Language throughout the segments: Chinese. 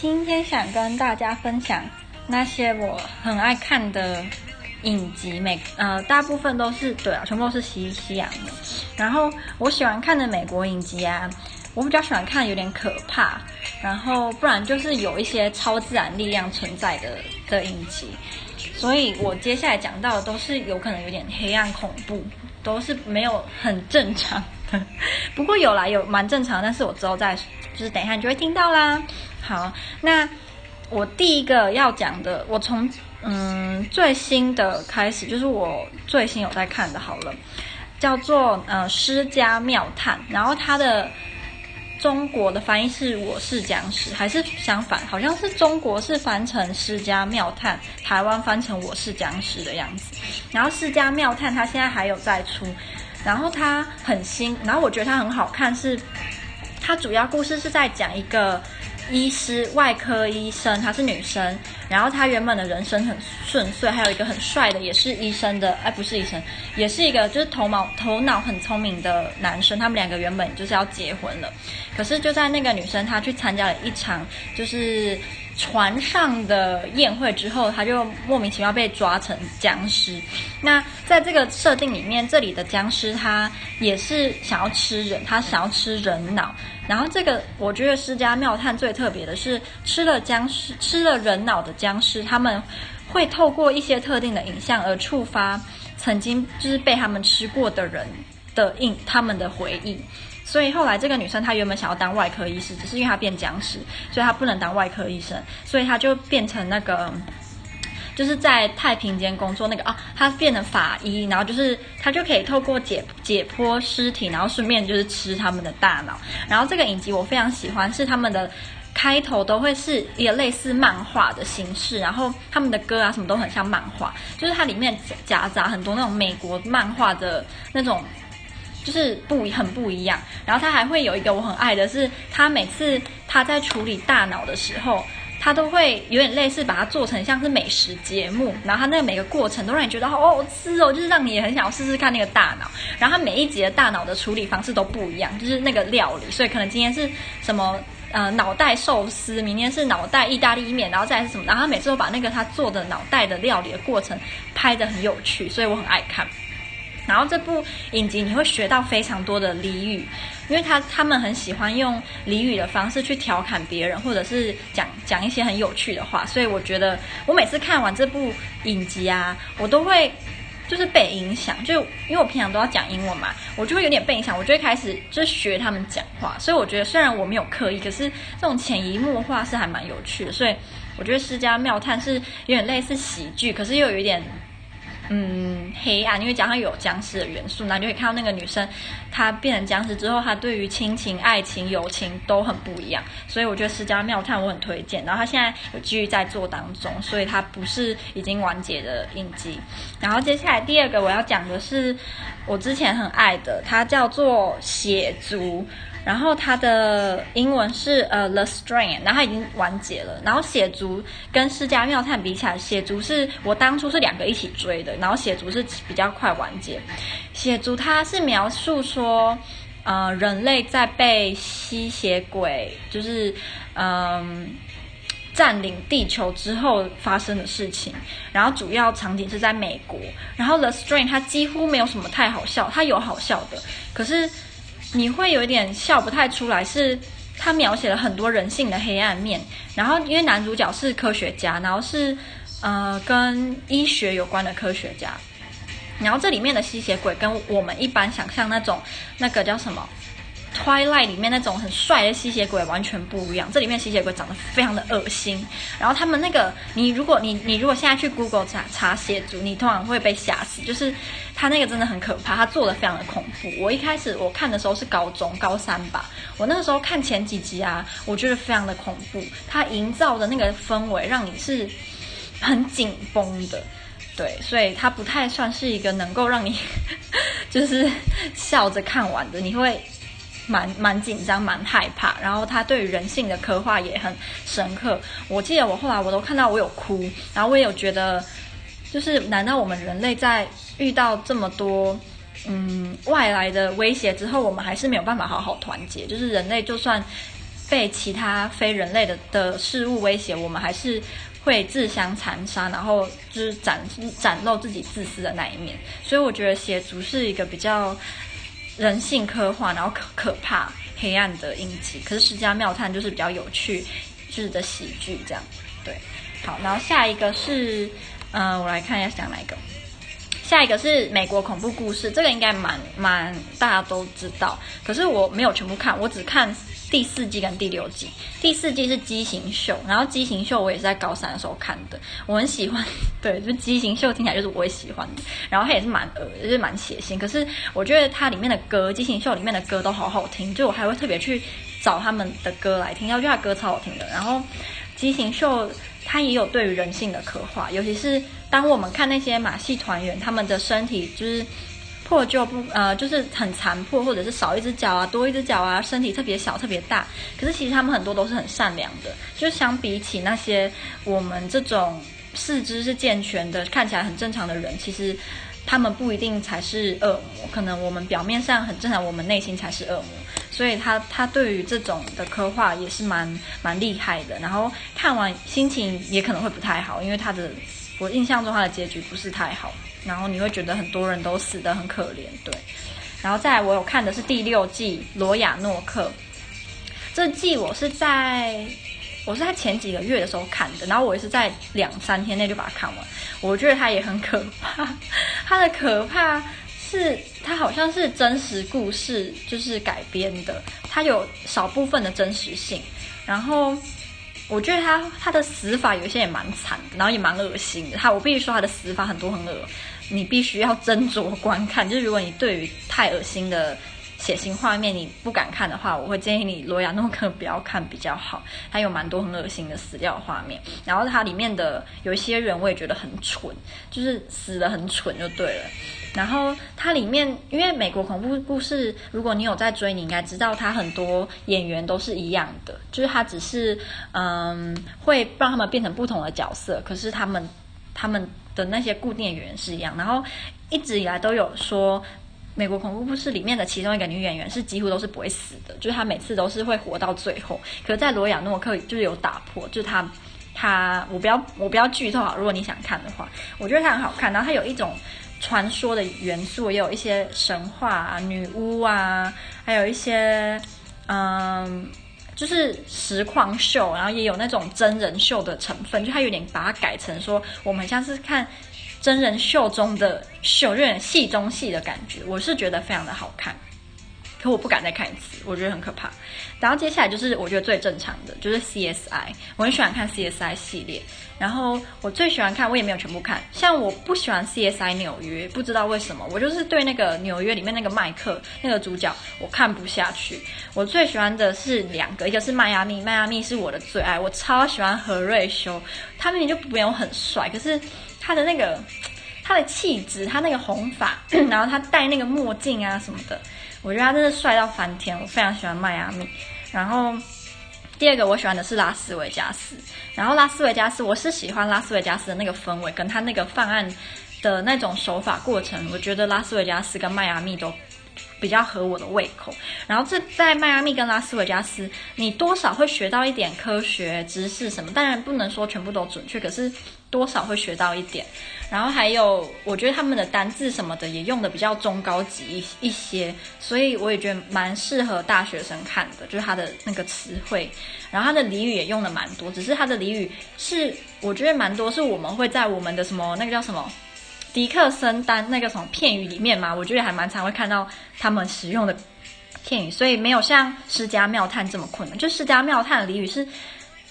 今天想跟大家分享那些我很爱看的影集，美呃大部分都是对啊，全部都是西西洋的。然后我喜欢看的美国影集啊，我比较喜欢看有点可怕，然后不然就是有一些超自然力量存在的的影集。所以我接下来讲到的都是有可能有点黑暗恐怖，都是没有很正常。不过有啦，有蛮正常，但是我之后再就是等一下你就会听到啦。好，那我第一个要讲的，我从嗯最新的开始，就是我最新有在看的，好了，叫做呃《尸家妙探》，然后它的中国的翻译是“我是僵尸”，还是相反？好像是中国是翻成《尸家妙探》，台湾翻成“我是僵尸”的样子。然后《尸家妙探》它现在还有在出，然后它很新，然后我觉得它很好看是，是它主要故事是在讲一个。医师，外科医生，她是女生，然后他原本的人生很顺遂，还有一个很帅的，也是医生的，哎，不是医生，也是一个就是头脑头脑很聪明的男生，他们两个原本就是要结婚了，可是就在那个女生她去参加了一场就是。船上的宴会之后，他就莫名其妙被抓成僵尸。那在这个设定里面，这里的僵尸他也是想要吃人，他想要吃人脑。然后这个我觉得尸家妙探最特别的是，吃了僵尸、吃了人脑的僵尸，他们会透过一些特定的影像而触发曾经就是被他们吃过的人的印，他们的回忆。所以后来这个女生她原本想要当外科医师，只是因为她变僵尸，所以她不能当外科医生，所以她就变成那个，就是在太平间工作那个啊，她变成法医，然后就是她就可以透过解解剖尸体，然后顺便就是吃他们的大脑。然后这个影集我非常喜欢，是他们的开头都会是一个类似漫画的形式，然后他们的歌啊什么都很像漫画，就是它里面夹杂很多那种美国漫画的那种。就是不很不一样，然后他还会有一个我很爱的是，他每次他在处理大脑的时候，他都会有点类似把它做成像是美食节目，然后他那个每个过程都让你觉得好好吃哦，就是让你也很想要试试看那个大脑。然后他每一集的大脑的处理方式都不一样，就是那个料理，所以可能今天是什么呃脑袋寿司，明天是脑袋意大利面，然后再是什么，然后他每次都把那个他做的脑袋的料理的过程拍得很有趣，所以我很爱看。然后这部影集你会学到非常多的俚语，因为他他们很喜欢用俚语的方式去调侃别人，或者是讲讲一些很有趣的话，所以我觉得我每次看完这部影集啊，我都会就是被影响，就因为我平常都要讲英文嘛，我就会有点被影响，我就会开始就学他们讲话，所以我觉得虽然我没有刻意，可是这种潜移默化是还蛮有趣的，所以我觉得《施家妙探》是有点类似喜剧，可是又有一点。嗯，黑暗，因为加上有僵尸的元素，那你就可以看到那个女生，她变成僵尸之后，她对于亲情、爱情、友情都很不一样。所以我觉得《尸家妙探》我很推荐。然后她现在有继续在做当中，所以她不是已经完结的印记。然后接下来第二个我要讲的是我之前很爱的，它叫做《血族》。然后它的英文是呃 The Strain，然后它已经完结了。然后血族跟尸家妙探比起来，血族是我当初是两个一起追的，然后血族是比较快完结。血族它是描述说，呃，人类在被吸血鬼就是嗯、呃、占领地球之后发生的事情。然后主要场景是在美国。然后 The Strain 它几乎没有什么太好笑，它有好笑的，可是。你会有一点笑不太出来，是他描写了很多人性的黑暗面。然后因为男主角是科学家，然后是呃跟医学有关的科学家。然后这里面的吸血鬼跟我们一般想象那种那个叫什么？Twilight 里面那种很帅的吸血鬼完全不一样，这里面吸血鬼长得非常的恶心。然后他们那个，你如果你你如果现在去 Google 查查血族，你通常会被吓死，就是他那个真的很可怕，他做的非常的恐怖。我一开始我看的时候是高中高三吧，我那个时候看前几集啊，我觉得非常的恐怖，他营造的那个氛围让你是很紧绷的，对，所以他不太算是一个能够让你 就是笑着看完的，你会。蛮蛮紧张，蛮害怕，然后他对于人性的刻画也很深刻。我记得我后来我都看到我有哭，然后我也有觉得，就是难道我们人类在遇到这么多嗯外来的威胁之后，我们还是没有办法好好团结？就是人类就算被其他非人类的的事物威胁，我们还是会自相残杀，然后就是展展露自己自私的那一面。所以我觉得《血族》是一个比较人性科幻，然后可可怕、黑暗的印记。可是《世家妙探》就是比较有趣，就是的喜剧这样。对，好，然后下一个是，嗯、呃，我来看一下讲哪一个。下一个是美国恐怖故事，这个应该蛮蛮大家都知道，可是我没有全部看，我只看第四季跟第六季。第四季是畸形秀，然后畸形秀我也是在高三的时候看的，我很喜欢，对，就畸形秀听起来就是我会喜欢的，然后它也是蛮恶，就是蛮血腥，可是我觉得它里面的歌，畸形秀里面的歌都好好听，就我还会特别去找他们的歌来听，我觉得他歌超好听的，然后畸形秀。它也有对于人性的刻画，尤其是当我们看那些马戏团员，他们的身体就是破旧不呃，就是很残破，或者是少一只脚啊，多一只脚啊，身体特别小、特别大。可是其实他们很多都是很善良的，就相比起那些我们这种四肢是健全的、看起来很正常的人，其实他们不一定才是恶魔。可能我们表面上很正常，我们内心才是恶魔。所以他他对于这种的刻画也是蛮蛮厉害的，然后看完心情也可能会不太好，因为他的我印象中他的结局不是太好，然后你会觉得很多人都死得很可怜，对。然后再来我有看的是第六季《罗亚诺克》，这季我是在我是在前几个月的时候看的，然后我也是在两三天内就把它看完，我觉得它也很可怕，它的可怕。是它好像是真实故事，就是改编的，它有少部分的真实性。然后我觉得他他的死法有些也蛮惨的，然后也蛮恶心的。他我必须说他的死法很多很恶，你必须要斟酌观看。就是如果你对于太恶心的。血腥画面你不敢看的话，我会建议你罗亚诺克不要看比较好。它有蛮多很恶心的死掉画面，然后它里面的有一些人我也觉得很蠢，就是死得很蠢就对了。然后它里面因为美国恐怖故事，如果你有在追，你应该知道它很多演员都是一样的，就是它只是嗯会让他们变成不同的角色，可是他们他们的那些固定演员是一样。然后一直以来都有说。美国恐怖故事里面的其中一个女演员是几乎都是不会死的，就是她每次都是会活到最后。可是在罗亚诺克就是有打破，就是她，她我不要我不要剧透好，如果你想看的话，我觉得它很好看。然后它有一种传说的元素，也有一些神话啊、女巫啊，还有一些嗯，就是实况秀，然后也有那种真人秀的成分，就它有点把它改成说我们像是看。真人秀中的秀，有点戏中戏的感觉，我是觉得非常的好看，可我不敢再看一次，我觉得很可怕。然后接下来就是我觉得最正常的，就是 CSI，我很喜欢看 CSI 系列。然后我最喜欢看，我也没有全部看，像我不喜欢 CSI 纽约，不知道为什么，我就是对那个纽约里面那个麦克那个主角我看不下去。我最喜欢的是两个，一个是迈阿密，迈阿密是我的最爱，我超喜欢何瑞修，他明明就不用很帅，可是。他的那个，他的气质，他那个红发，然后他戴那个墨镜啊什么的，我觉得他真的帅到翻天。我非常喜欢迈阿密。然后第二个我喜欢的是拉斯维加斯。然后拉斯维加斯，我是喜欢拉斯维加斯的那个氛围，跟他那个犯案的那种手法过程。我觉得拉斯维加斯跟迈阿密都比较合我的胃口。然后这在迈阿密跟拉斯维加斯，你多少会学到一点科学知识什么，当然不能说全部都准确，可是。多少会学到一点，然后还有，我觉得他们的单字什么的也用的比较中高级一一些，所以我也觉得蛮适合大学生看的，就是他的那个词汇，然后他的俚语也用的蛮多，只是他的俚语是我觉得蛮多是我们会在我们的什么那个叫什么迪克森丹那个什么片语里面嘛，我觉得还蛮常会看到他们使用的片语，所以没有像世家妙探这么困难，就世家妙探的俚语是。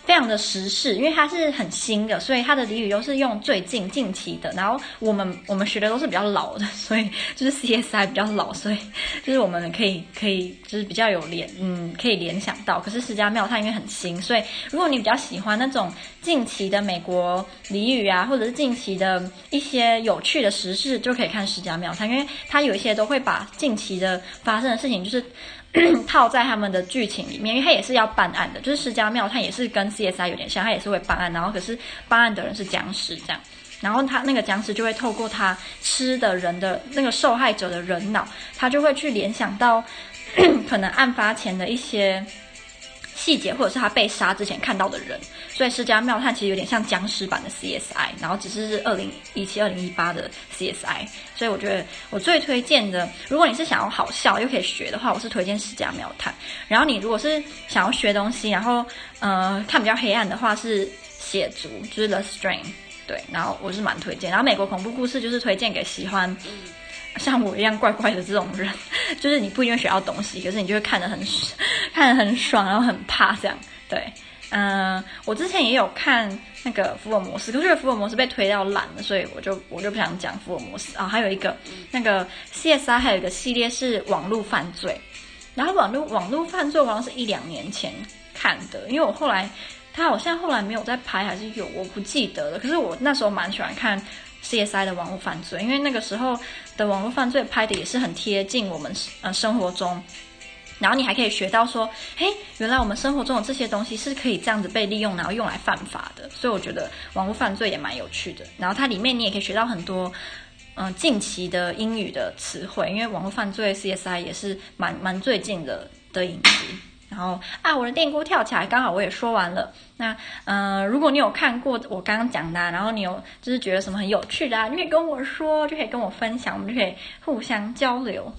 非常的时事，因为它是很新的，所以它的俚语都是用最近近期的。然后我们我们学的都是比较老的，所以就是 CSI 比较老，所以就是我们可以可以就是比较有联嗯可以联想到。可是世家妙它因为很新，所以如果你比较喜欢那种近期的美国俚语啊，或者是近期的一些有趣的时事，就可以看世家妙它，因为它有一些都会把近期的发生的事情就是。套在他们的剧情里面，因为他也是要办案的，就是施家庙，他也是跟 CSI 有点像，他也是会办案，然后可是办案的人是僵尸这样，然后他那个僵尸就会透过他吃的人的那个受害者的人脑，他就会去联想到 可能案发前的一些细节，或者是他被杀之前看到的人。所以《世家妙探》其实有点像僵尸版的 CSI，然后只是是二零一七、二零一八的 CSI。所以我觉得我最推荐的，如果你是想要好笑又可以学的话，我是推荐《世家妙探》。然后你如果是想要学东西，然后呃看比较黑暗的话，是《血族》，就是《The Strain》。对，然后我是蛮推荐。然后美国恐怖故事就是推荐给喜欢像我一样怪怪的这种人，就是你不一定会学到东西，可是你就会看得很 看得很爽，然后很怕这样。对，嗯、我之前也有看那个福尔摩斯，可是福尔摩斯被推到烂了，所以我就我就不想讲福尔摩斯啊。还有一个那个 CSI 还有一个系列是网络犯罪，然后网络网络犯罪好像是一两年前看的，因为我后来。他好像后来没有在拍，还是有，我不记得了。可是我那时候蛮喜欢看 CSI 的网络犯罪，因为那个时候的网络犯罪拍的也是很贴近我们呃生活中，然后你还可以学到说，嘿，原来我们生活中的这些东西是可以这样子被利用，然后用来犯法的。所以我觉得网络犯罪也蛮有趣的。然后它里面你也可以学到很多嗯、近期的英语的词汇，因为网络犯罪 CSI 也是蛮蛮最近的的影集。然后啊，我的电锅跳起来，刚好我也说完了。那嗯，如果你有看过我刚刚讲的，然后你有就是觉得什么很有趣的啊，你可以跟我说，就可以跟我分享，我们就可以互相交流。